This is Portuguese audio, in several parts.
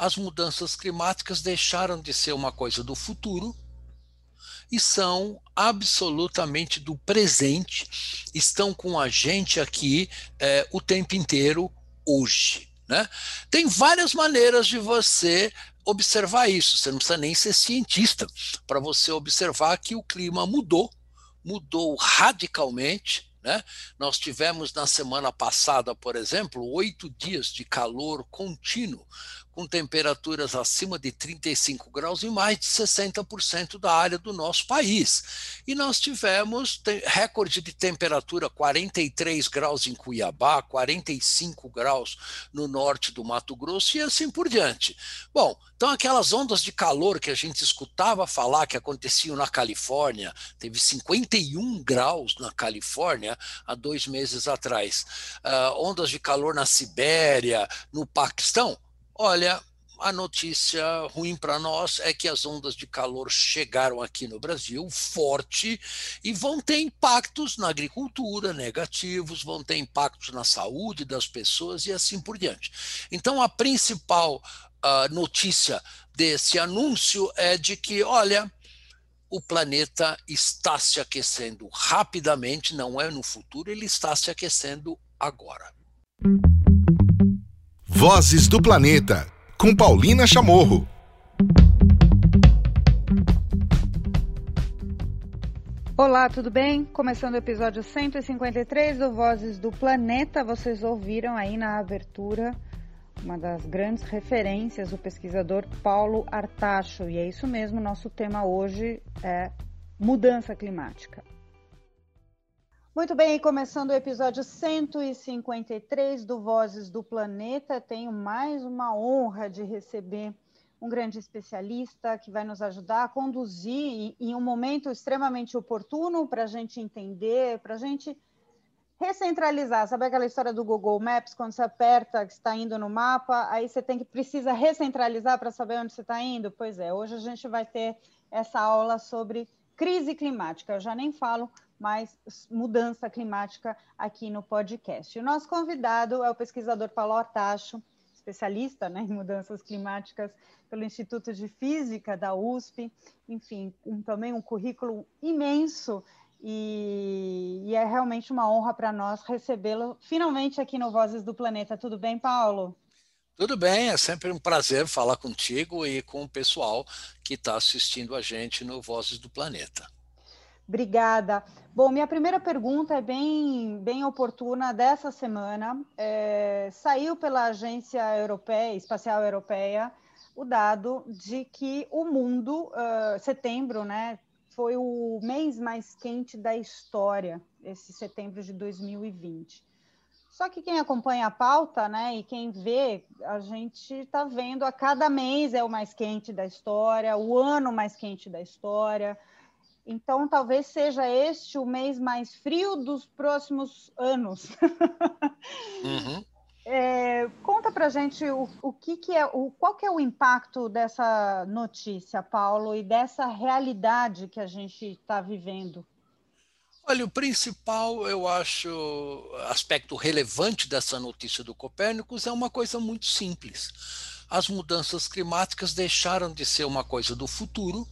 as mudanças climáticas deixaram de ser uma coisa do futuro e são absolutamente do presente, estão com a gente aqui é, o tempo inteiro hoje. Né? Tem várias maneiras de você observar isso. Você não precisa nem ser cientista para você observar que o clima mudou, mudou radicalmente. Né? Nós tivemos na semana passada, por exemplo, oito dias de calor contínuo, com temperaturas acima de 35 graus em mais de 60% da área do nosso país. E nós tivemos recorde de temperatura 43 graus em Cuiabá, 45 graus no norte do Mato Grosso e assim por diante. Bom, então aquelas ondas de calor que a gente escutava falar que aconteciam na Califórnia, teve 51 graus na Califórnia há dois meses atrás, uh, ondas de calor na Sibéria, no Paquistão, Olha, a notícia ruim para nós é que as ondas de calor chegaram aqui no Brasil forte e vão ter impactos na agricultura negativos, vão ter impactos na saúde das pessoas e assim por diante. Então, a principal uh, notícia desse anúncio é de que, olha, o planeta está se aquecendo rapidamente, não é no futuro, ele está se aquecendo agora. Vozes do Planeta, com Paulina Chamorro. Olá, tudo bem? Começando o episódio 153 do Vozes do Planeta, vocês ouviram aí na abertura uma das grandes referências, o pesquisador Paulo Artacho. E é isso mesmo, nosso tema hoje é mudança climática. Muito bem, começando o episódio 153 do Vozes do Planeta, tenho mais uma honra de receber um grande especialista que vai nos ajudar a conduzir em um momento extremamente oportuno para a gente entender, para a gente recentralizar. Sabe aquela história do Google Maps, quando você aperta que está indo no mapa, aí você tem que precisa recentralizar para saber onde você está indo? Pois é, hoje a gente vai ter essa aula sobre crise climática. Eu já nem falo mais mudança climática aqui no podcast. O nosso convidado é o pesquisador Paulo Artacho, especialista né, em mudanças climáticas pelo Instituto de Física da USP, enfim, um, também um currículo imenso e, e é realmente uma honra para nós recebê-lo finalmente aqui no Vozes do Planeta. Tudo bem, Paulo? Tudo bem, é sempre um prazer falar contigo e com o pessoal que está assistindo a gente no Vozes do Planeta. Obrigada. Bom, minha primeira pergunta é bem, bem oportuna dessa semana. É, saiu pela Agência Europeia, Espacial Europeia o dado de que o mundo, uh, setembro, né, foi o mês mais quente da história, esse setembro de 2020. Só que quem acompanha a pauta, né, e quem vê, a gente está vendo a cada mês é o mais quente da história, o ano mais quente da história. Então, talvez seja este o mês mais frio dos próximos anos. Uhum. É, conta para gente o, o que, que, é, o, qual que é o impacto dessa notícia, Paulo, e dessa realidade que a gente está vivendo. Olha, o principal, eu acho, aspecto relevante dessa notícia do Copérnicos é uma coisa muito simples. As mudanças climáticas deixaram de ser uma coisa do futuro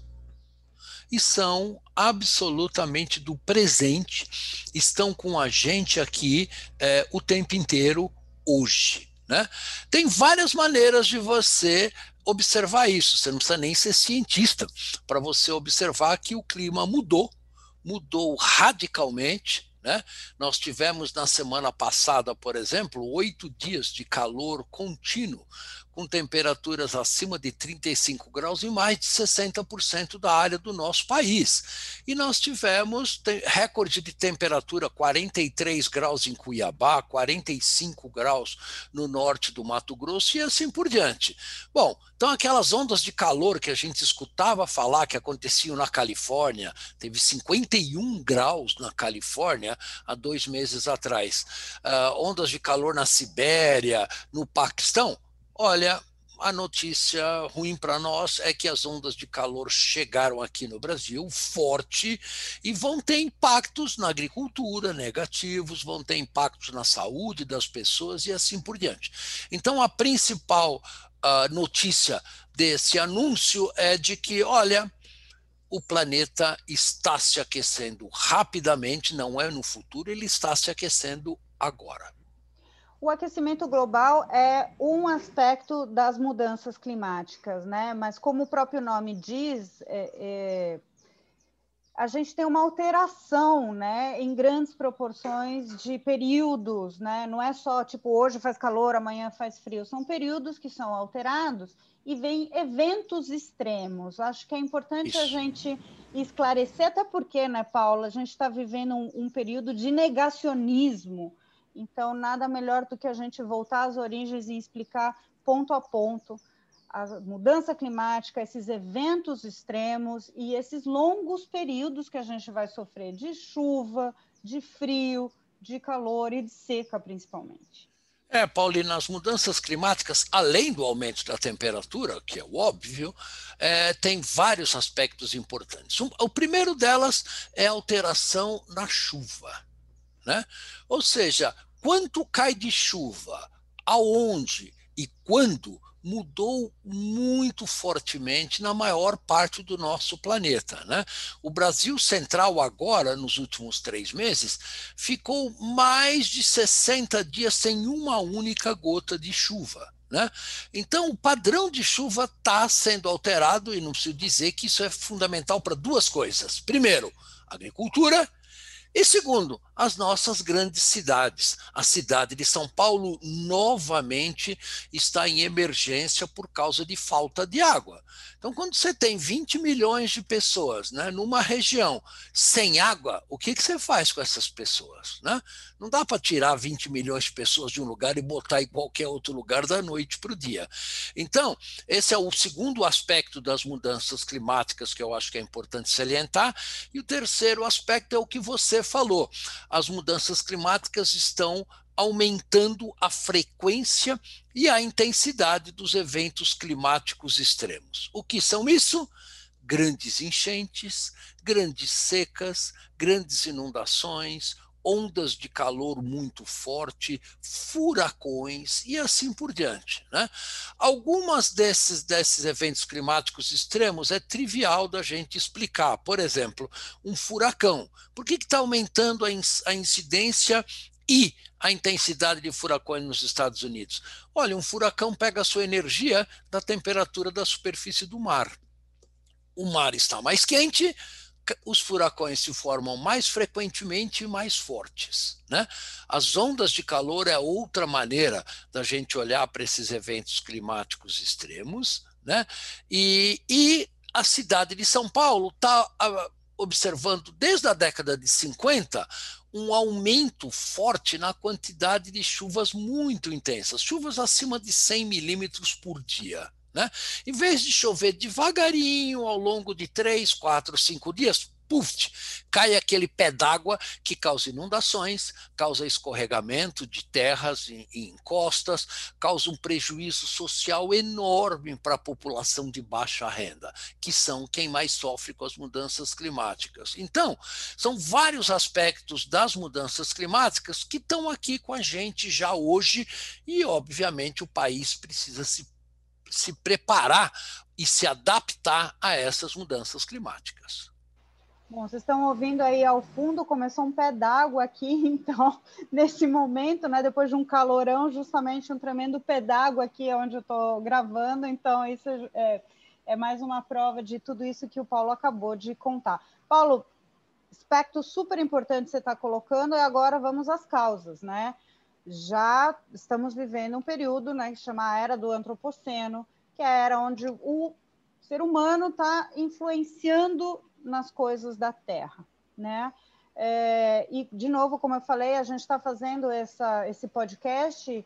e são absolutamente do presente, estão com a gente aqui é, o tempo inteiro hoje. Né? Tem várias maneiras de você observar isso. Você não precisa nem ser cientista para você observar que o clima mudou, mudou radicalmente. Né? Nós tivemos na semana passada, por exemplo, oito dias de calor contínuo, com temperaturas acima de 35 graus em mais de 60% da área do nosso país. E nós tivemos recorde de temperatura 43 graus em Cuiabá, 45 graus no norte do Mato Grosso e assim por diante. Bom, então aquelas ondas de calor que a gente escutava falar que aconteciam na Califórnia, teve 51 graus na Califórnia há dois meses atrás, uh, ondas de calor na Sibéria, no Paquistão, Olha, a notícia ruim para nós é que as ondas de calor chegaram aqui no Brasil forte e vão ter impactos na agricultura negativos, vão ter impactos na saúde das pessoas e assim por diante. Então, a principal a notícia desse anúncio é de que, olha, o planeta está se aquecendo rapidamente, não é no futuro, ele está se aquecendo agora. O aquecimento global é um aspecto das mudanças climáticas, né? Mas como o próprio nome diz, é, é, a gente tem uma alteração, né, em grandes proporções de períodos, né? Não é só tipo hoje faz calor, amanhã faz frio, são períodos que são alterados e vem eventos extremos. Acho que é importante Isso. a gente esclarecer, até porque, né, Paula, a gente está vivendo um, um período de negacionismo então, nada melhor do que a gente voltar às origens e explicar ponto a ponto a mudança climática, esses eventos extremos e esses longos períodos que a gente vai sofrer de chuva, de frio, de calor e de seca, principalmente. É, Paulina, as mudanças climáticas, além do aumento da temperatura, que é óbvio, é, tem vários aspectos importantes. O primeiro delas é a alteração na chuva. Né? Ou seja, quanto cai de chuva, aonde e quando mudou muito fortemente na maior parte do nosso planeta. Né? O Brasil Central, agora, nos últimos três meses, ficou mais de 60 dias sem uma única gota de chuva. Né? Então, o padrão de chuva está sendo alterado, e não preciso dizer que isso é fundamental para duas coisas. Primeiro, agricultura, e segundo, as nossas grandes cidades. A cidade de São Paulo novamente está em emergência por causa de falta de água. Então, quando você tem 20 milhões de pessoas né, numa região sem água, o que, que você faz com essas pessoas? Né? Não dá para tirar 20 milhões de pessoas de um lugar e botar em qualquer outro lugar da noite para o dia. Então, esse é o segundo aspecto das mudanças climáticas que eu acho que é importante salientar. E o terceiro aspecto é o que você falou as mudanças climáticas estão aumentando a frequência e a intensidade dos eventos climáticos extremos. O que são isso? Grandes enchentes, grandes secas, grandes inundações, ondas de calor muito forte, furacões e assim por diante. Né? Algumas desses, desses eventos climáticos extremos é trivial da gente explicar. Por exemplo, um furacão. Por que está aumentando a, a incidência e a intensidade de furacões nos Estados Unidos? Olha, um furacão pega a sua energia da temperatura da superfície do mar. O mar está mais quente, os furacões se formam mais frequentemente e mais fortes. Né? As ondas de calor é outra maneira da gente olhar para esses eventos climáticos extremos. Né? E, e a cidade de São Paulo está observando desde a década de 50 um aumento forte na quantidade de chuvas muito intensas, chuvas acima de 100 milímetros por dia. Né? Em vez de chover devagarinho ao longo de três, quatro, cinco dias, puf, cai aquele pé d'água que causa inundações, causa escorregamento de terras e encostas, causa um prejuízo social enorme para a população de baixa renda, que são quem mais sofre com as mudanças climáticas. Então, são vários aspectos das mudanças climáticas que estão aqui com a gente já hoje e, obviamente, o país precisa se se preparar e se adaptar a essas mudanças climáticas. Bom, vocês estão ouvindo aí ao fundo, começou um pé d'água aqui, então, nesse momento, né, depois de um calorão, justamente um tremendo pé d'água aqui onde eu estou gravando, então isso é, é mais uma prova de tudo isso que o Paulo acabou de contar. Paulo, aspecto super importante que você está colocando, e agora vamos às causas, né? Já estamos vivendo um período né, que chama a Era do Antropoceno, que é a era onde o ser humano está influenciando nas coisas da Terra. Né? É, e, de novo, como eu falei, a gente está fazendo essa, esse podcast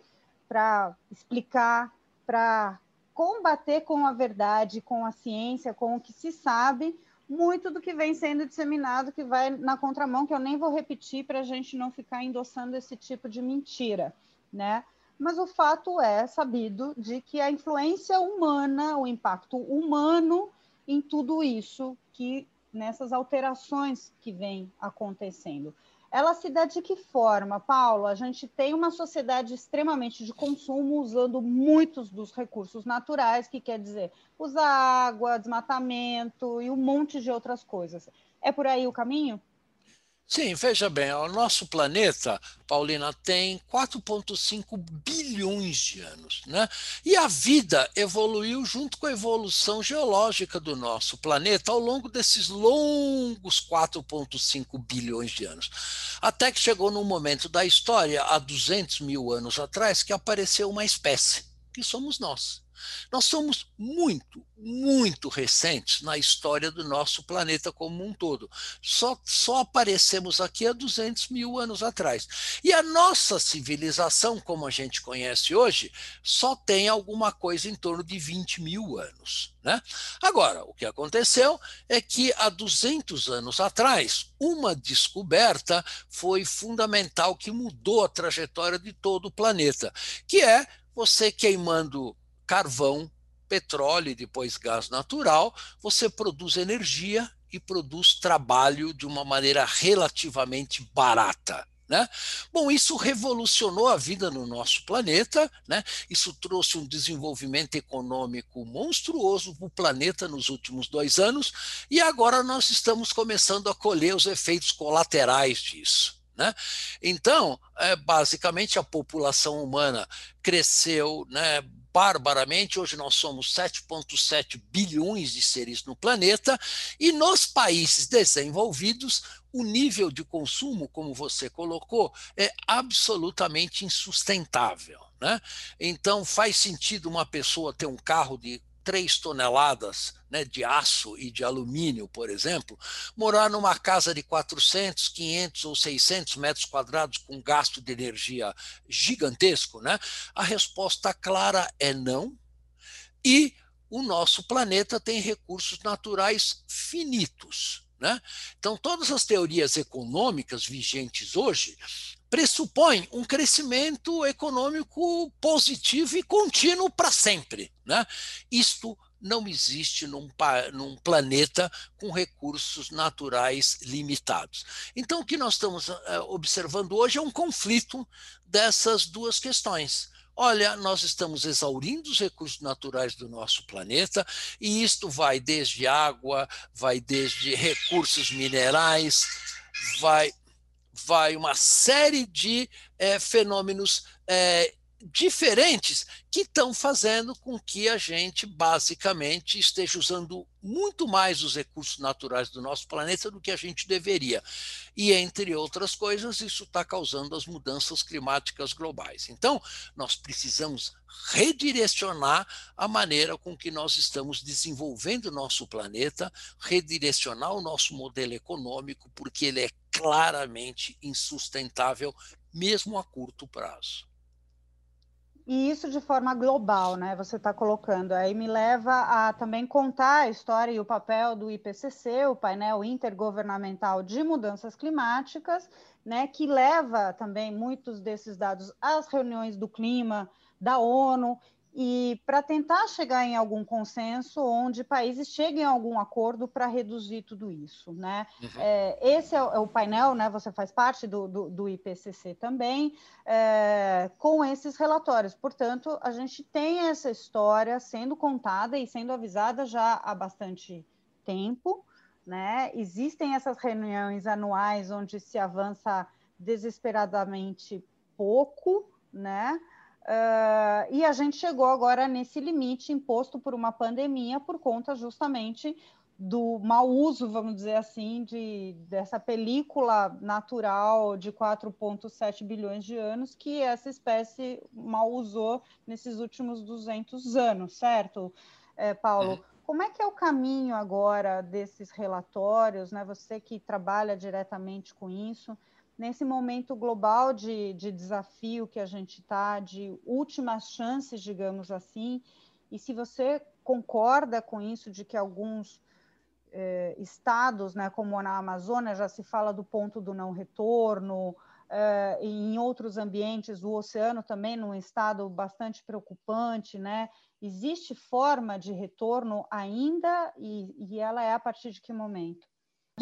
para explicar, para combater com a verdade, com a ciência, com o que se sabe, muito do que vem sendo disseminado que vai na contramão, que eu nem vou repetir para a gente não ficar endossando esse tipo de mentira, né? Mas o fato é sabido de que a influência humana, o impacto humano em tudo isso que nessas alterações que vem acontecendo. Ela se dá de que forma, Paulo? A gente tem uma sociedade extremamente de consumo, usando muitos dos recursos naturais, que quer dizer usar água, desmatamento e um monte de outras coisas. É por aí o caminho? Sim, veja bem, o nosso planeta, Paulina, tem 4,5 bilhões de anos, né? E a vida evoluiu junto com a evolução geológica do nosso planeta ao longo desses longos 4,5 bilhões de anos. Até que chegou num momento da história, há 200 mil anos atrás, que apareceu uma espécie, que somos nós. Nós somos muito, muito recentes na história do nosso planeta como um todo. Só, só aparecemos aqui há 200 mil anos atrás. E a nossa civilização, como a gente conhece hoje, só tem alguma coisa em torno de 20 mil anos. Né? Agora, o que aconteceu é que há 200 anos atrás, uma descoberta foi fundamental que mudou a trajetória de todo o planeta, que é você queimando carvão, petróleo e depois gás natural, você produz energia e produz trabalho de uma maneira relativamente barata. Né? Bom, isso revolucionou a vida no nosso planeta, né? isso trouxe um desenvolvimento econômico monstruoso para o planeta nos últimos dois anos, e agora nós estamos começando a colher os efeitos colaterais disso. Né? Então, é, basicamente, a população humana cresceu né, barbaramente. Hoje nós somos 7,7 bilhões de seres no planeta, e nos países desenvolvidos, o nível de consumo, como você colocou, é absolutamente insustentável. Né? Então, faz sentido uma pessoa ter um carro de 3 toneladas né, de aço e de alumínio, por exemplo, morar numa casa de 400, 500 ou 600 metros quadrados com gasto de energia gigantesco? Né? A resposta clara é não. E o nosso planeta tem recursos naturais finitos. Né? Então, todas as teorias econômicas vigentes hoje pressupõem um crescimento econômico positivo e contínuo para sempre. Né? Isto não existe num, num, planeta com recursos naturais limitados. Então, o que nós estamos uh, observando hoje é um conflito dessas duas questões. Olha, nós estamos exaurindo os recursos naturais do nosso planeta, e isto vai desde água, vai desde recursos minerais, vai, vai uma série de é, fenômenos é, diferentes que estão fazendo com que a gente basicamente esteja usando muito mais os recursos naturais do nosso planeta do que a gente deveria. E, entre outras coisas, isso está causando as mudanças climáticas globais. Então, nós precisamos redirecionar a maneira com que nós estamos desenvolvendo o nosso planeta, redirecionar o nosso modelo econômico, porque ele é claramente insustentável, mesmo a curto prazo. E isso de forma global, né? Você está colocando. Aí me leva a também contar a história e o papel do IPCC, o painel intergovernamental de mudanças climáticas, né? Que leva também muitos desses dados às reuniões do clima da ONU e para tentar chegar em algum consenso onde países cheguem a algum acordo para reduzir tudo isso, né? Uhum. É, esse é, é, o painel, né? Você faz parte do, do, do IPCC também, é, com esses relatórios. Portanto, a gente tem essa história sendo contada e sendo avisada já há bastante tempo, né? Existem essas reuniões anuais onde se avança desesperadamente pouco, né? Uh, e a gente chegou agora nesse limite imposto por uma pandemia por conta justamente do mau uso, vamos dizer assim, de, dessa película natural de 4,7 bilhões de anos que essa espécie mal usou nesses últimos 200 anos, certo, é, Paulo? Uhum. Como é que é o caminho agora desses relatórios, né? Você que trabalha diretamente com isso, nesse momento global de, de desafio que a gente está, de últimas chances, digamos assim, e se você concorda com isso, de que alguns eh, estados, né, como na Amazônia, já se fala do ponto do não retorno, eh, em outros ambientes, o oceano também num estado bastante preocupante, né? Existe forma de retorno ainda e, e ela é a partir de que momento?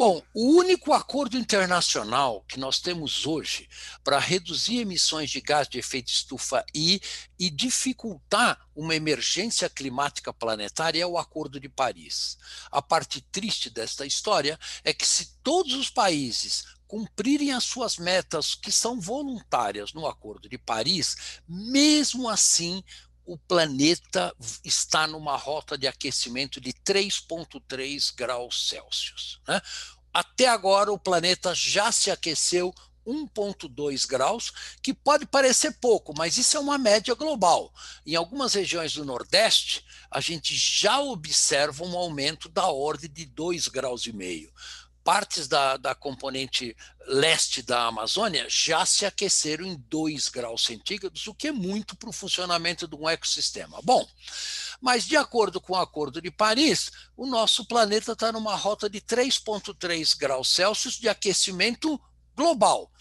Bom, o único acordo internacional que nós temos hoje para reduzir emissões de gás de efeito estufa e, dificultar uma emergência climática planetária é o Acordo de Paris. A parte triste desta história é que, se todos os países cumprirem as suas metas que são voluntárias no Acordo de Paris, mesmo assim o planeta está numa rota de aquecimento de 3,3 graus Celsius. Né? Até agora, o planeta já se aqueceu 1,2 graus, que pode parecer pouco, mas isso é uma média global. Em algumas regiões do Nordeste, a gente já observa um aumento da ordem de 2 graus e meio partes da, da componente leste da Amazônia já se aqueceram em 2 graus centígrados, o que é muito para o funcionamento de um ecossistema. Bom, mas de acordo com o Acordo de Paris, o nosso planeta está numa rota de 3,3 graus Celsius de aquecimento global.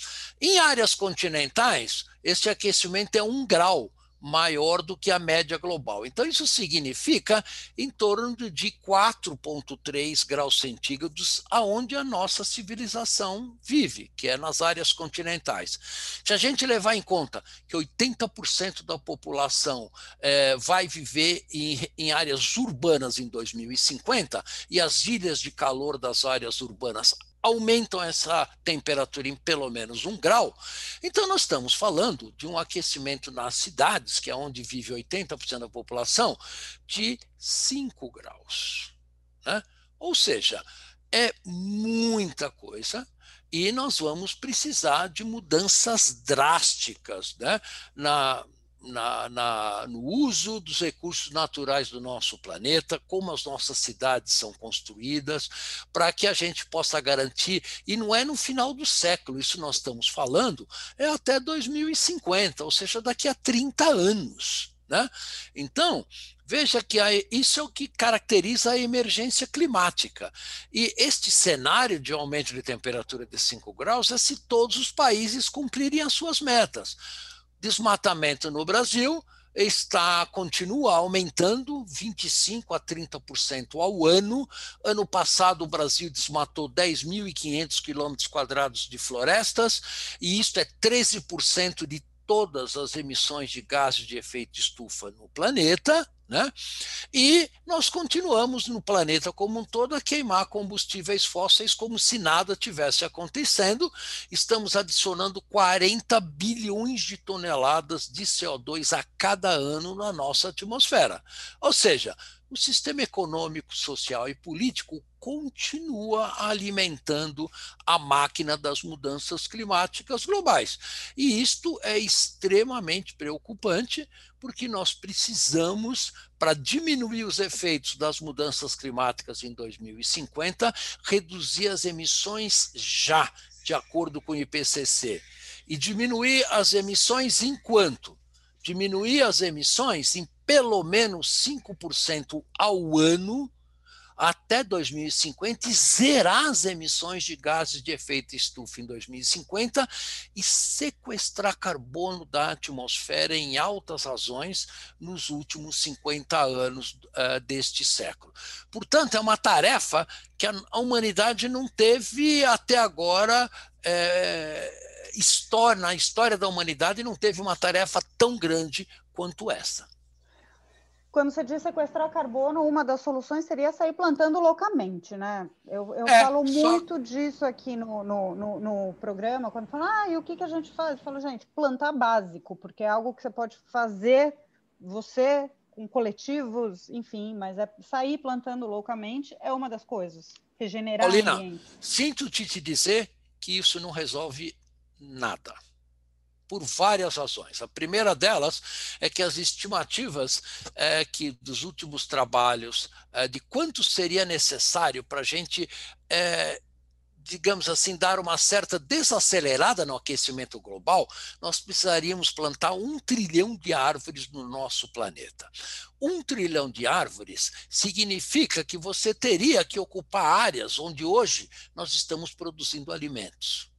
Em áreas continentais, esse aquecimento é 1 grau maior do que a média global. Então, isso significa em torno de 4,3 graus centígrados, aonde a nossa civilização vive, que é nas áreas continentais. Se a gente levar em conta que 80% da população é, vai viver em, em áreas urbanas em 2050 e as ilhas de calor das áreas urbanas aumentam essa temperatura em pelo menos um grau, então nós estamos falando de um aquecimento nas cidades, que é onde vive 80% da população, de 5 graus. Né? Ou seja, é muita coisa e nós vamos precisar de mudanças drásticas né? na, na, na, no uso dos recursos naturais do nosso planeta, como as nossas cidades são construídas, para que a gente possa garantir, e não é no final do século, isso nós estamos falando, é até 2050, ou seja, daqui a 30 anos. Né? Então, Veja que isso é o que caracteriza a emergência climática. E este cenário de aumento de temperatura de 5 graus é se todos os países cumprirem as suas metas desmatamento no Brasil está continua aumentando 25 a 30% ao ano. Ano passado o Brasil desmatou 10.500 quilômetros quadrados de florestas e isto é 13% de todas as emissões de gases de efeito estufa no planeta. Né? E nós continuamos no planeta como um todo a queimar combustíveis fósseis como se nada tivesse acontecendo. Estamos adicionando 40 bilhões de toneladas de CO2 a cada ano na nossa atmosfera. Ou seja, o sistema econômico, social e político continua alimentando a máquina das mudanças climáticas globais. E isto é extremamente preocupante, porque nós precisamos, para diminuir os efeitos das mudanças climáticas em 2050, reduzir as emissões já, de acordo com o IPCC. E diminuir as emissões enquanto? Diminuir as emissões em pelo menos 5% ao ano até 2050 e zerar as emissões de gases de efeito estufa em 2050 e sequestrar carbono da atmosfera em altas razões nos últimos 50 anos uh, deste século. Portanto, é uma tarefa que a, humanidade não teve até agora. É, história, na história da humanidade não teve uma tarefa tão grande quanto essa. Quando você diz sequestrar carbono, uma das soluções seria sair plantando loucamente, né? Eu, eu é, falo só... muito disso aqui no, no, no, no, programa, quando falo, ah, e o que, que a gente faz? Eu falo, gente, plantar básico, porque é algo que você pode fazer você com coletivos, enfim, mas é sair plantando loucamente é uma das coisas. Regenerar Paulina, sinto te, te dizer que isso não resolve nada por várias razões. A primeira delas é que as estimativas é, que dos últimos trabalhos é, de quanto seria necessário para a gente é, digamos assim, dar uma certa desacelerada no aquecimento global, nós precisaríamos plantar um trilhão de árvores no nosso planeta. Um trilhão de árvores significa que você teria que ocupar áreas onde hoje nós estamos produzindo alimentos.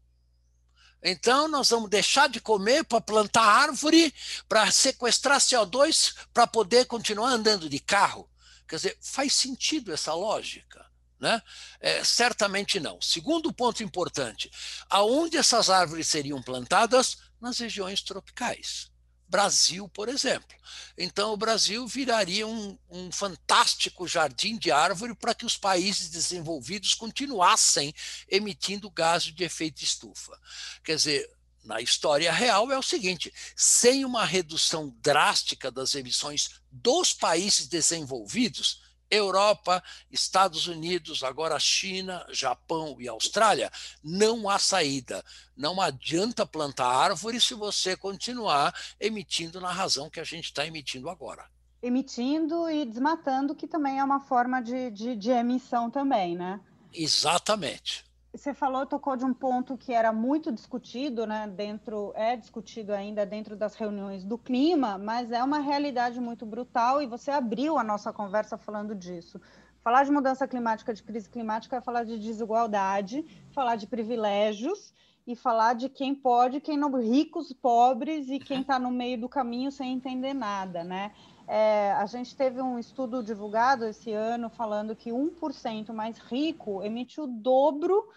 Então, nós vamos deixar de comer para plantar árvore, para sequestrar CO2, para poder continuar andando de carro. Quer dizer, faz sentido essa lógica. Né? É, certamente não. Segundo ponto importante, aonde essas árvores seriam plantadas? Nas regiões tropicais. Brasil, por exemplo. Então, o Brasil viraria um, um fantástico jardim de árvore para que os países desenvolvidos continuassem emitindo gases de efeito estufa. Quer dizer, na história real é o seguinte: sem uma redução drástica das emissões dos países desenvolvidos, Europa, Estados Unidos, agora China, Japão e Austrália, não há saída. Não adianta plantar árvore se você continuar emitindo na razão que a gente está emitindo agora. Emitindo e desmatando, que também é uma forma de, de, de emissão também, né? Exatamente você falou, tocou de um ponto que era muito discutido, né, dentro, é discutido ainda dentro das reuniões do clima, mas é uma realidade muito brutal e você abriu a nossa conversa falando disso. Falar de mudança climática, de crise climática, é falar de desigualdade, falar de privilégios e falar de quem pode, quem não, ricos, pobres e quem está no meio do caminho sem entender nada, né? É, a gente teve um estudo divulgado esse ano falando que 1% mais rico emite o dobro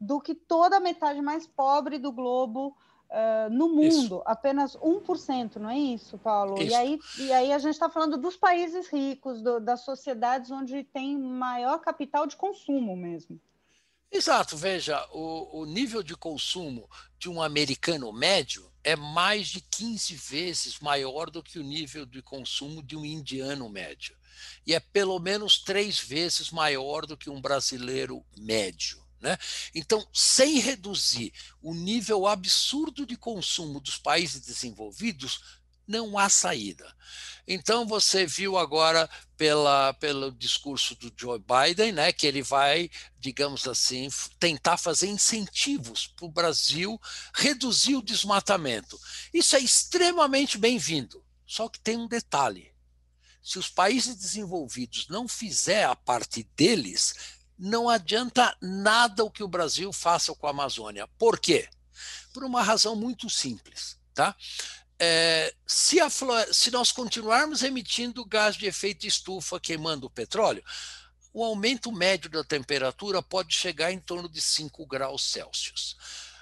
do que toda a metade mais pobre do globo uh, no mundo. Isso. Apenas 1%, não é isso, Paulo? Isso. E, aí, e aí a gente está falando dos países ricos, do, das sociedades onde tem maior capital de consumo mesmo. Exato, veja, o, o nível de consumo de um americano médio é mais de 15 vezes maior do que o nível de consumo de um indiano médio. E é pelo menos três vezes maior do que um brasileiro médio. Né? Então, sem reduzir o nível absurdo de consumo dos países desenvolvidos, não há saída. Então você viu agora pela, pelo discurso do Joe Biden, né, que ele vai, digamos assim, tentar fazer incentivos para o Brasil reduzir o desmatamento. Isso é extremamente bem-vindo. Só que tem um detalhe: se os países desenvolvidos não fizer a parte deles, não adianta nada o que o Brasil faça com a Amazônia. Por quê? Por uma razão muito simples, tá? É, se, a, se nós continuarmos emitindo gás de efeito estufa queimando o petróleo, o aumento médio da temperatura pode chegar em torno de 5 graus Celsius.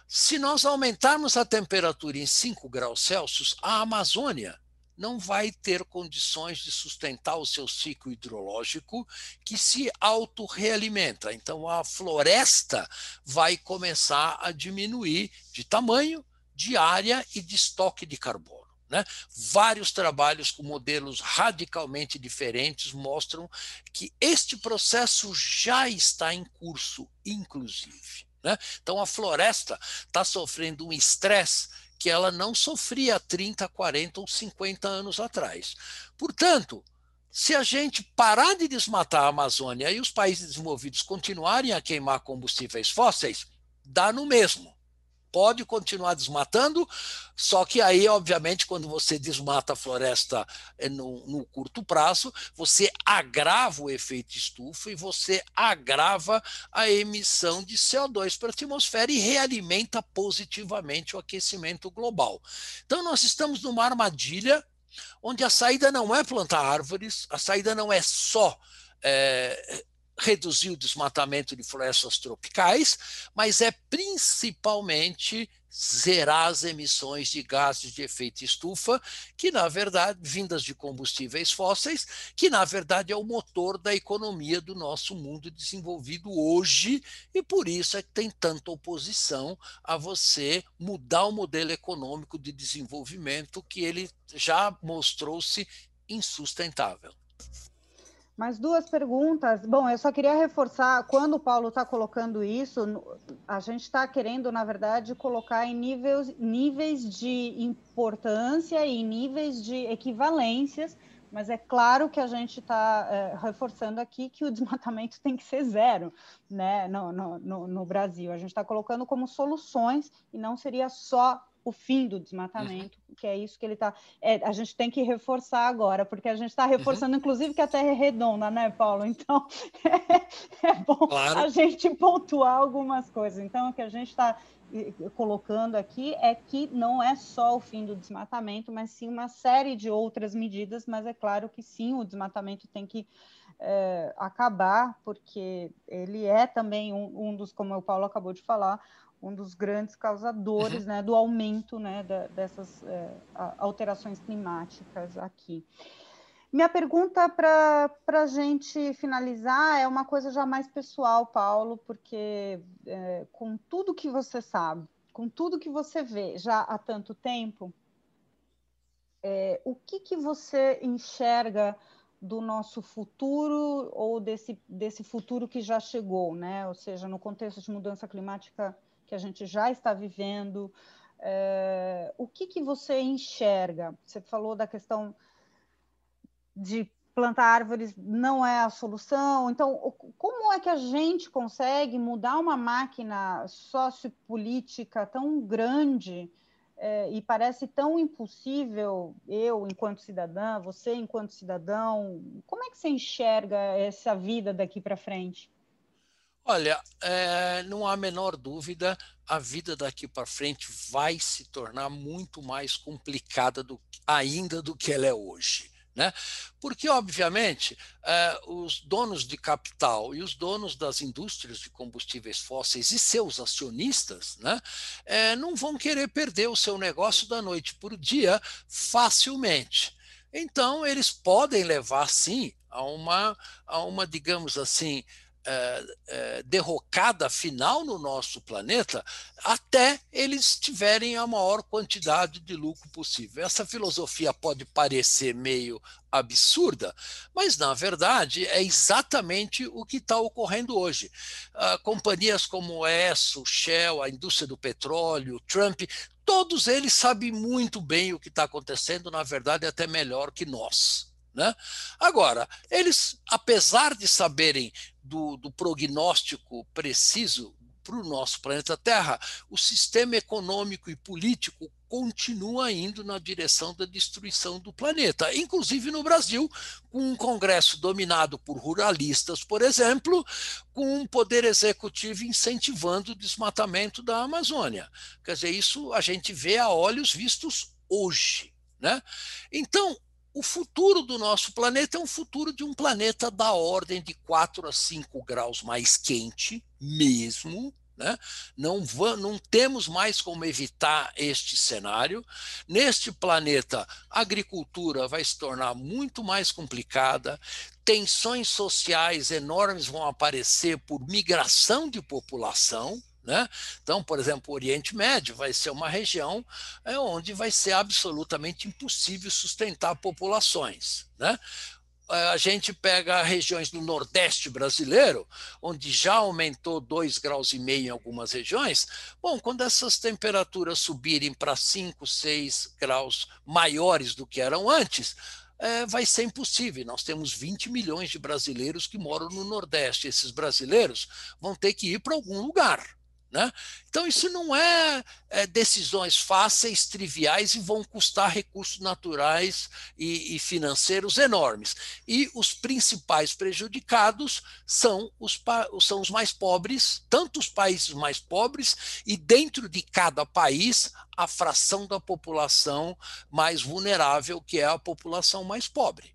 Se nós aumentarmos a temperatura em 5 graus Celsius, a Amazônia não vai ter condições de sustentar o seu ciclo hidrológico que se autorrealimenta. Então a floresta vai começar a diminuir de tamanho de área e de estoque de carbono. Né? Vários trabalhos com modelos radicalmente diferentes mostram que este processo já está em curso, inclusive. Né? Então, a floresta está sofrendo um estresse que ela não sofria há 30, 40 ou 50 anos atrás. Portanto, se a gente parar de desmatar a Amazônia e os países desenvolvidos continuarem a queimar combustíveis fósseis, dá no mesmo pode continuar desmatando, só que aí, obviamente, quando você desmata a floresta eh, no, no, curto prazo, você agrava o efeito estufa e você agrava a emissão de CO2 para a atmosfera e realimenta positivamente o aquecimento global. Então, nós estamos numa armadilha onde a saída não é plantar árvores, a saída não é só é, reduzir o desmatamento de florestas tropicais, mas é principalmente zerar as emissões de gases de efeito estufa, que na verdade, vindas de combustíveis fósseis, que na verdade é o motor da economia do nosso mundo desenvolvido hoje, e por isso é que tem tanta oposição a você mudar o modelo econômico de desenvolvimento que ele já mostrou-se insustentável. Mais duas perguntas. Bom, eu só queria reforçar, quando o Paulo está colocando isso, a gente está querendo, na verdade, colocar em níveis, níveis de importância e níveis de equivalências, mas é claro que a gente está é, reforçando aqui que o desmatamento tem que ser zero né, no, no, no Brasil. A gente está colocando como soluções e não seria só o fim do desmatamento, uhum. que é isso que ele está. É, a gente tem que reforçar agora, porque a gente está reforçando, uhum. inclusive, que a Terra é redonda, né, Paulo? Então é, é bom claro. a gente pontuar algumas coisas. Então, o que a gente está colocando aqui é que não é só o fim do desmatamento, mas sim uma série de outras medidas, mas é claro que sim, o desmatamento tem que é, acabar, porque ele é também um, um, dos, como o Paulo acabou de falar, um dos grandes causadores uhum. né, do aumento né, da, dessas é, alterações climáticas aqui. Minha pergunta para a gente finalizar é uma coisa já mais pessoal, Paulo, porque é, com tudo que você sabe, com tudo que você vê já há tanto tempo, é, o que, que você enxerga do nosso futuro ou desse, desse futuro que já chegou, né? Ou seja, no contexto de mudança climática que a gente já está vivendo, é, o que, que você enxerga? Você falou da questão de plantar árvores não é a solução. Então, como é que a gente consegue mudar uma máquina sociopolítica tão grande é, e parece tão impossível, eu enquanto cidadã, você enquanto cidadão, como é que você enxerga essa vida daqui para frente? Olha, é, não há a menor dúvida, a vida daqui para frente vai se tornar muito mais complicada do, ainda do que ela é hoje. Né? Porque, obviamente, eh, os donos de capital e os donos das indústrias de combustíveis fósseis e seus acionistas né, eh, não vão querer perder o seu negócio da noite para o dia facilmente. Então, eles podem levar, sim, a uma, a uma digamos assim, derrocada final no nosso planeta até eles tiverem a maior quantidade de lucro possível. Essa filosofia pode parecer meio absurda, mas na verdade é exatamente o que está ocorrendo hoje. Uh, companhias como essa, o Shell, a indústria do petróleo, Trump, todos eles sabem muito bem o que está acontecendo, na verdade, até melhor que nós. Né? Agora, eles, apesar de saberem do, do prognóstico preciso para o nosso planeta Terra, o sistema econômico e político continua indo na direção da destruição do planeta, inclusive no Brasil, com um Congresso dominado por ruralistas, por exemplo, com um poder executivo incentivando o desmatamento da Amazônia. Quer dizer, isso a gente vê a olhos vistos hoje. Né? Então, o futuro do nosso planeta é um futuro de um planeta da ordem de 4 a 5 graus mais quente, mesmo. Né? Não, não temos mais como evitar este cenário. Neste planeta, a agricultura vai se tornar muito mais complicada, tensões sociais enormes vão aparecer por migração de população. Né? Então, por exemplo, o Oriente Médio vai ser uma região é, onde vai ser absolutamente impossível sustentar populações. Né? É, a gente pega regiões do Nordeste brasileiro, onde já aumentou 2,5 graus e meio em algumas regiões. Bom, quando essas temperaturas subirem para 5, 6 graus maiores do que eram antes, é, vai ser impossível. Nós temos 20 milhões de brasileiros que moram no Nordeste. Esses brasileiros vão ter que ir para algum lugar. Né? Então, isso não é, é, decisões fáceis, triviais e vão custar recursos naturais e, e, financeiros enormes. E os principais prejudicados são os, são os mais pobres, tanto os países mais pobres, e dentro de cada país, a fração da população mais vulnerável, que é a população mais pobre.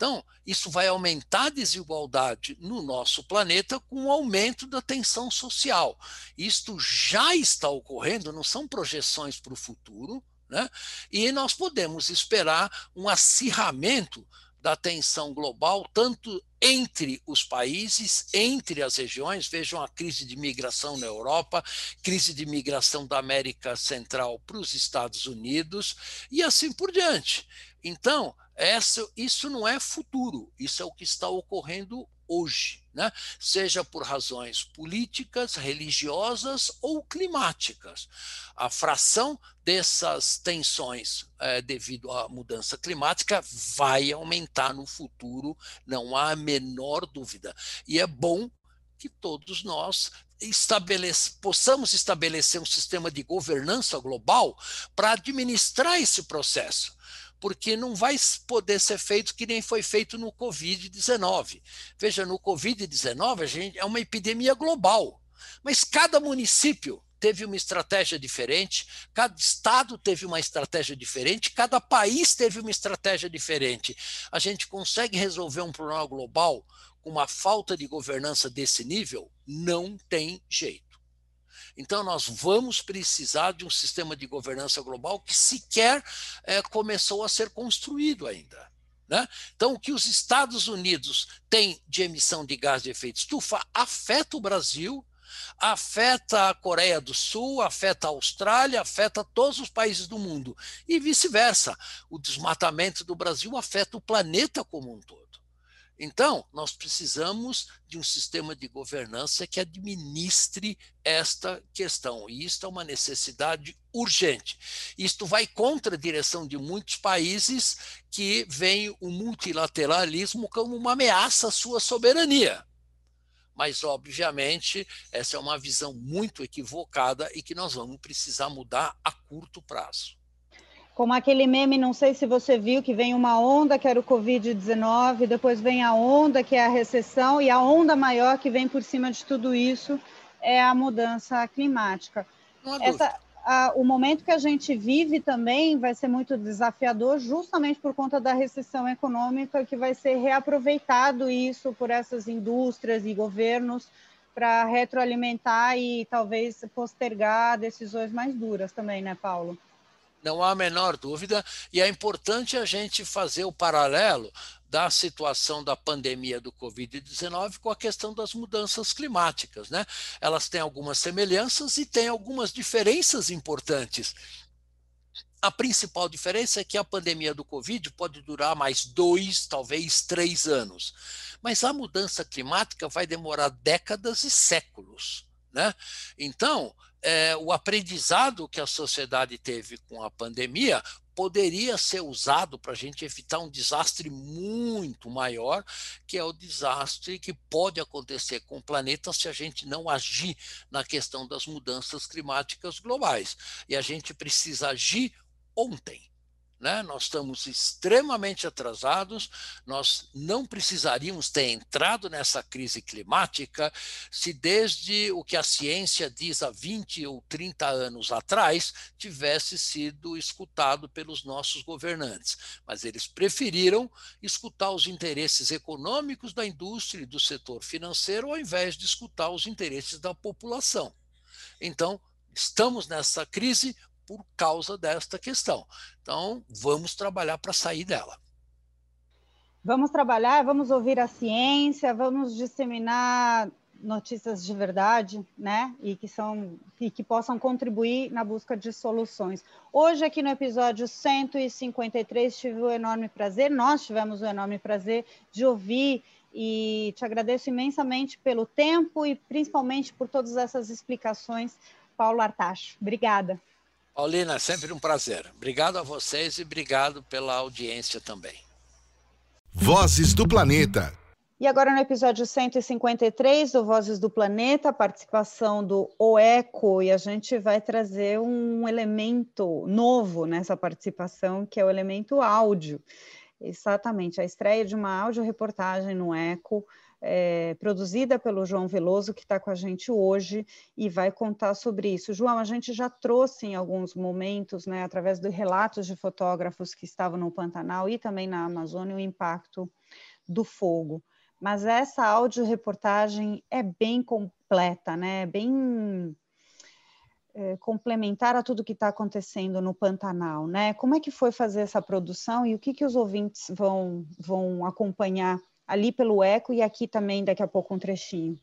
Então, isso vai aumentar a desigualdade no nosso planeta com o aumento da tensão social. Isto já está ocorrendo, não são projeções para o futuro, né? e nós podemos esperar um acirramento da tensão global, tanto entre os países, entre as regiões. Vejam a crise de migração na Europa, crise de migração da América Central para os Estados Unidos e assim por diante. Então, essa, isso não é futuro, isso é o que está ocorrendo hoje, né? seja por razões políticas, religiosas ou climáticas. A fração dessas tensões é, devido à mudança climática vai aumentar no futuro, não há a menor dúvida. E é bom que todos nós possamos estabelecer um sistema de governança global para administrar esse processo porque não vai poder ser feito que nem foi feito no Covid-19. Veja, no Covid-19 a gente é uma epidemia global, mas cada município teve uma estratégia diferente, cada estado teve uma estratégia diferente, cada país teve uma estratégia diferente. A gente consegue resolver um problema global com uma falta de governança desse nível? Não tem jeito. Então, nós vamos precisar de um sistema de governança global que sequer é, começou a ser construído ainda. Né? Então, o que os Estados Unidos têm de emissão de gás de efeito estufa afeta o Brasil, afeta a Coreia do Sul, afeta a Austrália, afeta todos os países do mundo. E vice-versa. O desmatamento do Brasil afeta o planeta como um todo. Então, nós precisamos de um sistema de governança que administre esta questão. E isto é uma necessidade urgente. Isto vai contra a direção de muitos países que veem o multilateralismo como uma ameaça à sua soberania. Mas, obviamente, essa é uma visão muito equivocada e que nós vamos precisar mudar a curto prazo como aquele meme, não sei se você viu, que vem uma onda que era o Covid-19, depois vem a onda que é a recessão, e a onda maior que vem por cima de tudo isso é a mudança climática. Essa, a, o momento que a gente vive também vai ser muito desafiador, justamente por conta da recessão econômica, que vai ser reaproveitado isso por essas indústrias e governos para retroalimentar e talvez postergar decisões mais duras também, né, Paulo? Não há a menor dúvida, e é importante a gente fazer o paralelo da situação da pandemia do Covid-19 com a questão das mudanças climáticas. Né? Elas têm algumas semelhanças e têm algumas diferenças importantes. A principal diferença é que a pandemia do Covid pode durar mais dois, talvez três anos. Mas a mudança climática vai demorar décadas e séculos. Né? Então, é, o aprendizado que a sociedade teve com a pandemia poderia ser usado para a gente evitar um desastre muito maior, que é o desastre que pode acontecer com o planeta se a gente não agir na questão das mudanças climáticas globais. E a gente precisa agir ontem. Né? Nós estamos extremamente atrasados, nós não precisaríamos ter entrado nessa crise climática se, desde o que a ciência diz há 20 ou 30 anos atrás, tivesse sido escutado pelos nossos governantes. Mas eles preferiram escutar os interesses econômicos da indústria e do setor financeiro ao invés de escutar os interesses da população. Então, estamos nessa crise por causa desta questão. Então, vamos trabalhar para sair dela. Vamos trabalhar, vamos ouvir a ciência, vamos disseminar notícias de verdade, né? E que são e que possam contribuir na busca de soluções. Hoje aqui no episódio 153 tive o enorme prazer, nós tivemos o enorme prazer de ouvir e te agradeço imensamente pelo tempo e principalmente por todas essas explicações, Paulo Artacho. Obrigada. Paulina, sempre um prazer. Obrigado a vocês e obrigado pela audiência também. Vozes do Planeta. E agora no episódio 153 do Vozes do Planeta, a participação do OECO, e a gente vai trazer um elemento novo nessa participação, que é o elemento áudio. Exatamente, a estreia de uma áudio-reportagem no ECO, é, produzida pelo João Veloso, que está com a gente hoje e vai contar sobre isso. João, a gente já trouxe em alguns momentos, né, através de relatos de fotógrafos que estavam no Pantanal e também na Amazônia, o impacto do fogo. Mas essa áudio-reportagem é bem completa, né? bem é, complementar a tudo que está acontecendo no Pantanal, né? Como é que foi fazer essa produção e o que, que os ouvintes vão, vão acompanhar ali pelo eco e aqui também daqui a pouco um trechinho.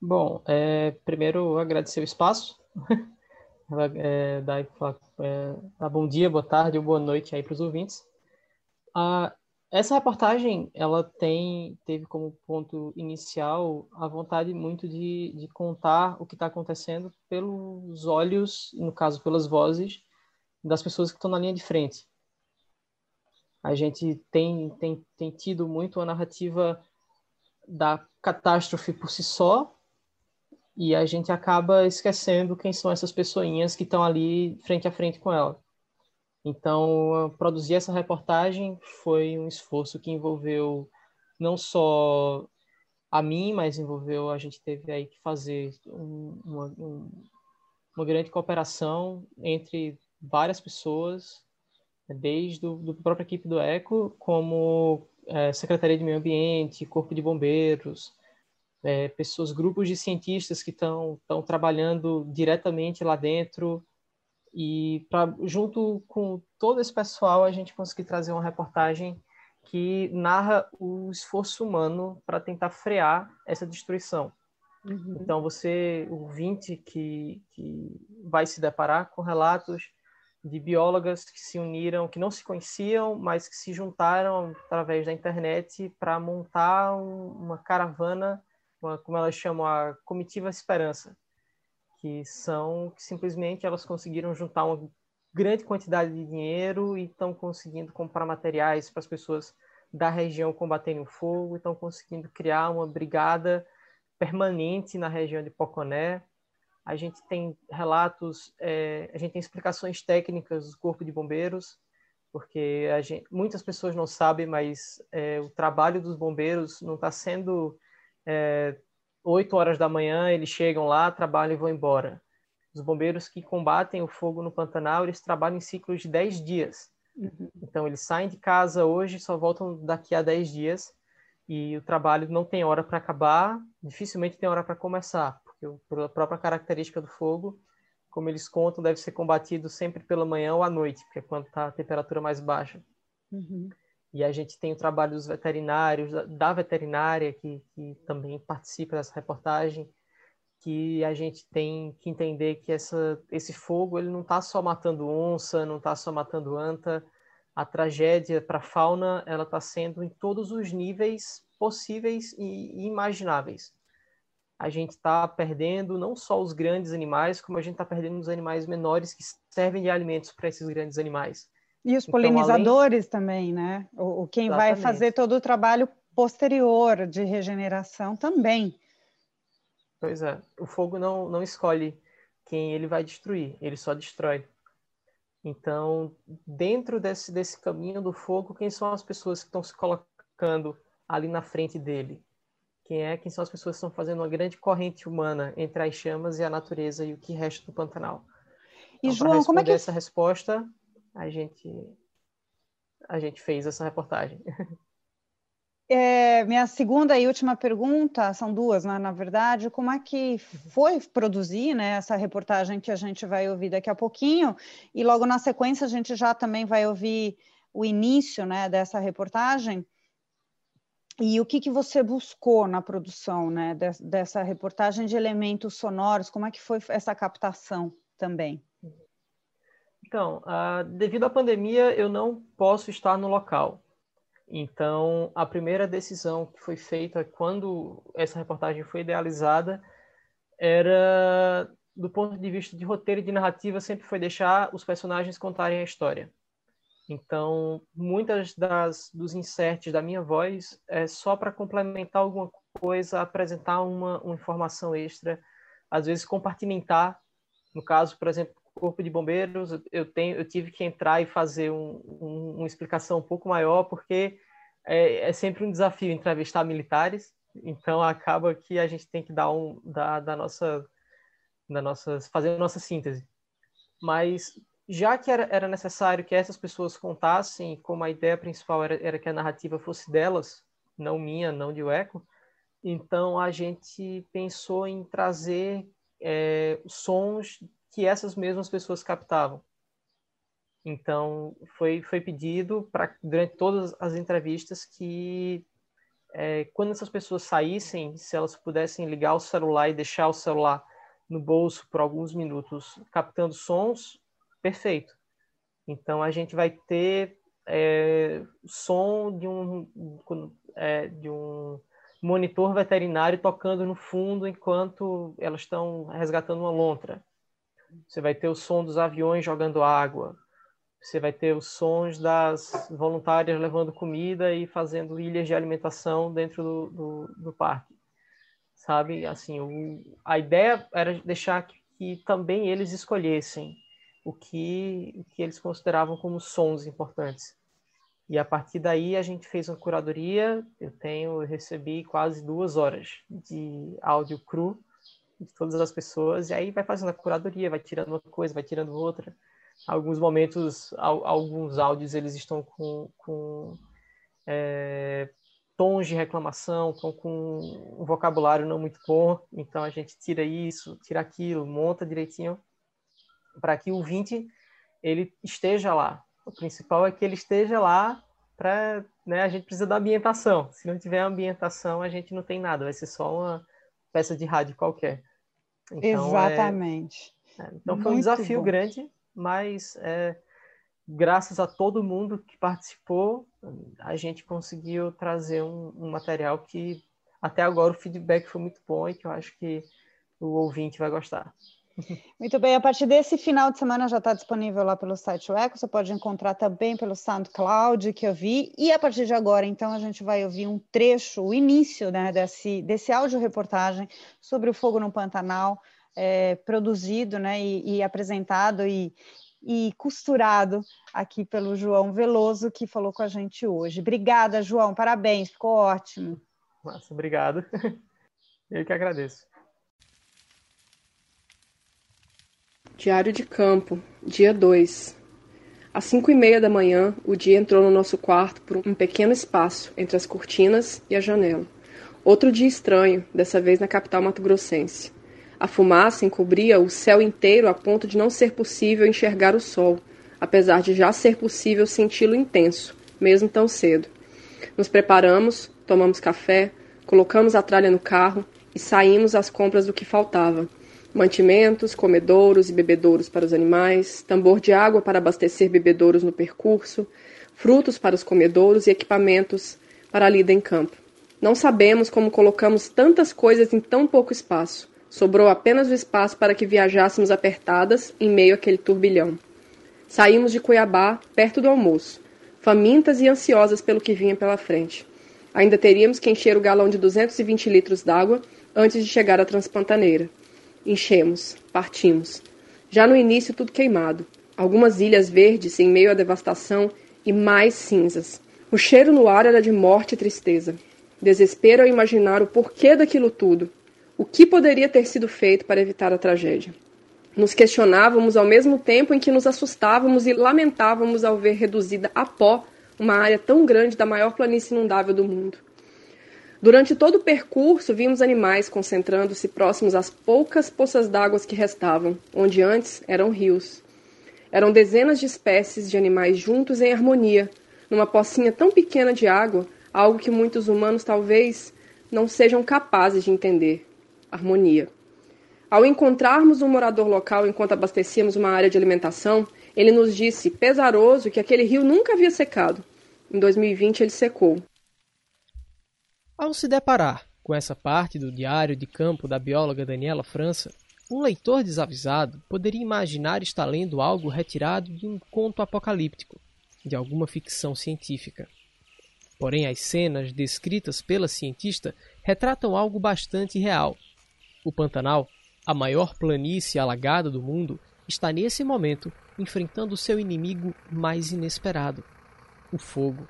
Bom, é, primeiro agradecer o espaço, é, dar, é, dar bom dia, boa tarde ou boa noite aí para os ouvintes. Essa reportagem, ela tem, teve como ponto inicial a vontade muito de, de contar o que está acontecendo pelos olhos, no caso pelas vozes, das pessoas que estão na linha de frente. A gente tem, tem, tem tido muito a narrativa da catástrofe por si só, e a gente acaba esquecendo quem são essas pessoinhas que estão ali frente a frente com ela. Então, produzir essa reportagem foi um esforço que envolveu não só a mim, mas envolveu a gente teve aí que fazer um, uma, um, uma grande cooperação entre várias pessoas, desde a do própria equipe do ECO, como é, Secretaria de Meio Ambiente, Corpo de Bombeiros, é, pessoas, grupos de cientistas que estão trabalhando diretamente lá dentro e pra, junto com todo esse pessoal a gente conseguir trazer uma reportagem que narra o esforço humano para tentar frear essa destruição. Uhum. Então você, ouvinte que, que vai se deparar com relatos de biólogas que se uniram, que não se conheciam, mas que se juntaram através da internet para montar um, uma caravana, uma, como elas chamam, a Comitiva Esperança, que são que simplesmente elas conseguiram juntar uma grande quantidade de dinheiro e estão conseguindo comprar materiais para as pessoas da região combaterem o fogo, estão conseguindo criar uma brigada permanente na região de Poconé, a gente tem relatos, é, a gente tem explicações técnicas do Corpo de Bombeiros, porque gente, muitas pessoas não sabem, mas é, o trabalho dos bombeiros não está sendo é, 8 horas da manhã, eles chegam lá, trabalham e vão embora. Os bombeiros que combatem o fogo no Pantanal, eles trabalham em ciclos de 10 dias. Uhum. Então, eles saem de casa hoje só voltam daqui a 10 dias e o trabalho não tem hora para acabar, dificilmente tem hora para começar, pela própria característica do fogo, como eles contam, deve ser combatido sempre pela manhã ou à noite, porque é quando está a temperatura mais baixa. Uhum. E a gente tem o trabalho dos veterinários, da veterinária, que, que também participa dessa reportagem, que a gente tem que entender que essa, esse fogo ele não está só matando onça, não está só matando anta. A tragédia para a fauna ela está sendo em todos os níveis possíveis e imagináveis a gente está perdendo não só os grandes animais, como a gente está perdendo os animais menores que servem de alimentos para esses grandes animais. E os então, polinizadores além... também, né? O, quem Exatamente. vai fazer todo o trabalho posterior de regeneração também. Pois é, o fogo não, não escolhe quem ele vai destruir, ele só destrói. Então, dentro desse, desse caminho do fogo, quem são as pessoas que estão se colocando ali na frente dele? Quem é, quem são as pessoas que estão fazendo uma grande corrente humana entre as chamas e a natureza e o que resta do Pantanal. E então, João, como é que essa resposta a gente a gente fez essa reportagem. É, minha segunda e última pergunta, são duas, né, na verdade, como é que foi produzir né, essa reportagem que a gente vai ouvir daqui a pouquinho, e logo na sequência a gente já também vai ouvir o início né, dessa reportagem. E o que, que você buscou na produção né, dessa reportagem de elementos sonoros? Como é que foi essa captação também? Então, uh, devido à pandemia, eu não posso estar no local. Então, a primeira decisão que foi feita quando essa reportagem foi idealizada era, do ponto de vista de roteiro e de narrativa, sempre foi deixar os personagens contarem a história. Então, muitas das dos inserts da minha voz é só para complementar alguma coisa, apresentar uma, uma informação extra, às vezes compartimentar. No caso, por exemplo, corpo de bombeiros, eu tenho, eu tive que entrar e fazer um, um, uma explicação um pouco maior, porque é, é, sempre um desafio entrevistar militares. Então acaba que a gente tem que dar um da, da nossa da nossas fazer a nossa síntese. Mas já que era, era necessário que essas pessoas contassem, como a ideia principal era, era que a narrativa fosse delas, não minha, não de Eco, então a gente pensou em trazer é, sons que essas mesmas pessoas captavam. Então foi foi pedido para durante todas as entrevistas que é, quando essas pessoas saíssem, se elas pudessem ligar o celular e deixar o celular no bolso por alguns minutos, captando sons, perfeito. Então a gente vai ter é, som de um, é, de um monitor veterinário tocando no fundo enquanto elas estão resgatando uma lontra. Você vai ter o som dos aviões jogando água. Você vai ter os sons das voluntárias levando comida e fazendo ilhas de alimentação dentro do, do, do parque. Sabe? Assim, o, a ideia era deixar que, que também eles escolhessem o que, o que eles consideravam como sons importantes. E a partir daí a gente fez uma curadoria. Eu tenho, eu recebi quase duas horas de áudio cru de todas as pessoas, e aí vai fazendo a curadoria, vai tirando uma coisa, vai tirando outra. Alguns momentos, alguns áudios, eles estão com, com é, tons de reclamação, estão com um vocabulário não muito bom, então a gente tira isso, tira aquilo, monta direitinho para que o 20 ele esteja lá. O principal é que ele esteja lá para, né, a gente precisa da ambientação. Se não tiver ambientação, a gente não tem nada, vai ser só uma peça de rádio qualquer. Então, Exatamente. É, é, então foi Muito um desafio bom. grande, mas é, graças a todo mundo que participou, a gente conseguiu trazer um, um, material que até agora o feedback foi muito bom e que eu acho que o ouvinte vai gostar. Muito bem, a partir desse final de semana já está disponível lá pelo site Eco, você pode encontrar também pelo SoundCloud que eu vi, e a partir de agora, então, a gente vai ouvir um trecho, o início né, desse, desse áudio-reportagem sobre o fogo no Pantanal, é, produzido né, e, e apresentado e, e costurado aqui pelo João Veloso, que falou com a gente hoje. Obrigada, João, parabéns, ficou ótimo. Nossa, obrigado. Eu que agradeço. Diário de campo, dia 2. Às cinco e meia da manhã, o dia entrou no nosso quarto por um pequeno espaço entre as cortinas e a janela. Outro dia estranho, dessa vez na capital mato-grossense. A fumaça encobria o céu inteiro a ponto de não ser possível enxergar o sol, apesar de já ser possível senti-lo intenso, mesmo tão cedo. Nos preparamos, tomamos café, colocamos a tralha no carro e saímos às compras do que faltava mantimentos, comedouros e bebedouros para os animais, tambor de água para abastecer bebedouros no percurso, frutos para os comedouros e equipamentos para a lida em campo. Não sabemos como colocamos tantas coisas em tão pouco espaço. Sobrou apenas o espaço para que viajássemos apertadas em meio àquele turbilhão. Saímos de Cuiabá perto do almoço, famintas e ansiosas pelo que vinha pela frente. Ainda teríamos que encher o galão de 220 litros d'água antes de chegar à Transpantaneira. Enchemos, partimos. Já no início, tudo queimado. Algumas ilhas verdes em meio à devastação e mais cinzas. O cheiro no ar era de morte e tristeza. Desespero ao imaginar o porquê daquilo tudo. O que poderia ter sido feito para evitar a tragédia? Nos questionávamos ao mesmo tempo em que nos assustávamos e lamentávamos ao ver reduzida a pó uma área tão grande da maior planície inundável do mundo. Durante todo o percurso, vimos animais concentrando-se próximos às poucas poças d'água que restavam, onde antes eram rios. Eram dezenas de espécies de animais juntos em harmonia, numa pocinha tão pequena de água, algo que muitos humanos talvez não sejam capazes de entender. Harmonia. Ao encontrarmos um morador local enquanto abastecíamos uma área de alimentação, ele nos disse, pesaroso, que aquele rio nunca havia secado. Em 2020 ele secou. Ao se deparar com essa parte do diário de campo da bióloga Daniela França, um leitor desavisado poderia imaginar estar lendo algo retirado de um conto apocalíptico, de alguma ficção científica. Porém, as cenas descritas pela cientista retratam algo bastante real. O Pantanal, a maior planície alagada do mundo, está nesse momento enfrentando seu inimigo mais inesperado: o fogo.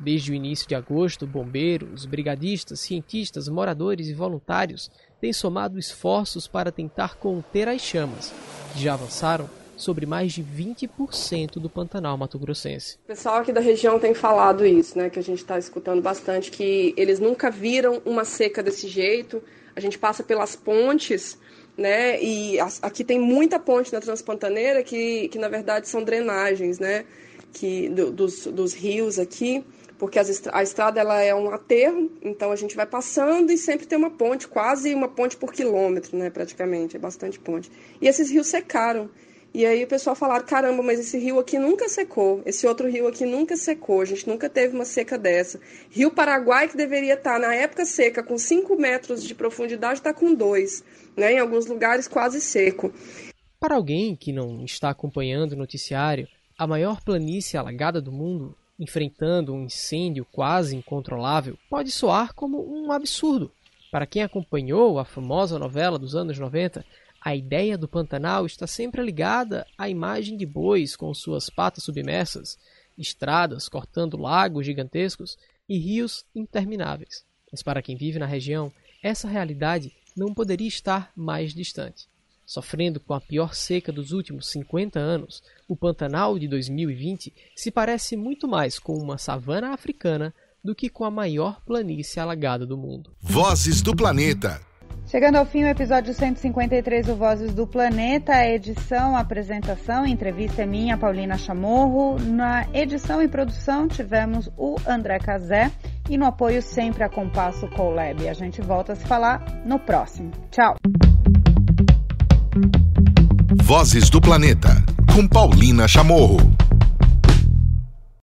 Desde o início de agosto, bombeiros, brigadistas, cientistas, moradores e voluntários têm somado esforços para tentar conter as chamas, que já avançaram sobre mais de 20% do Pantanal mato-grossense. O pessoal aqui da região tem falado isso, né, que a gente está escutando bastante, que eles nunca viram uma seca desse jeito. A gente passa pelas pontes, né, e aqui tem muita ponte na Transpantaneira que, que na verdade são drenagens, né, que, do, dos, dos rios aqui porque a estrada ela é um aterro, então a gente vai passando e sempre tem uma ponte, quase uma ponte por quilômetro, né, praticamente, é bastante ponte. E esses rios secaram. E aí o pessoal falaram, caramba, mas esse rio aqui nunca secou, esse outro rio aqui nunca secou, a gente nunca teve uma seca dessa. Rio Paraguai, que deveria estar na época seca com 5 metros de profundidade, está com 2, né, em alguns lugares quase seco. Para alguém que não está acompanhando o noticiário, a maior planície alagada do mundo enfrentando um incêndio quase incontrolável pode soar como um absurdo. Para quem acompanhou a famosa novela dos anos 90, a ideia do Pantanal está sempre ligada à imagem de bois com suas patas submersas, estradas cortando lagos gigantescos e rios intermináveis. Mas para quem vive na região, essa realidade não poderia estar mais distante. Sofrendo com a pior seca dos últimos 50 anos, o Pantanal de 2020 se parece muito mais com uma savana africana do que com a maior planície alagada do mundo. Vozes do Planeta. Chegando ao fim o episódio 153 do Vozes do Planeta, a edição, a apresentação, a entrevista é minha, Paulina Chamorro. Na edição e produção tivemos o André Cazé e no apoio sempre a Compasso Colab. A gente volta a se falar no próximo. Tchau! Vozes do Planeta, com Paulina Chamorro.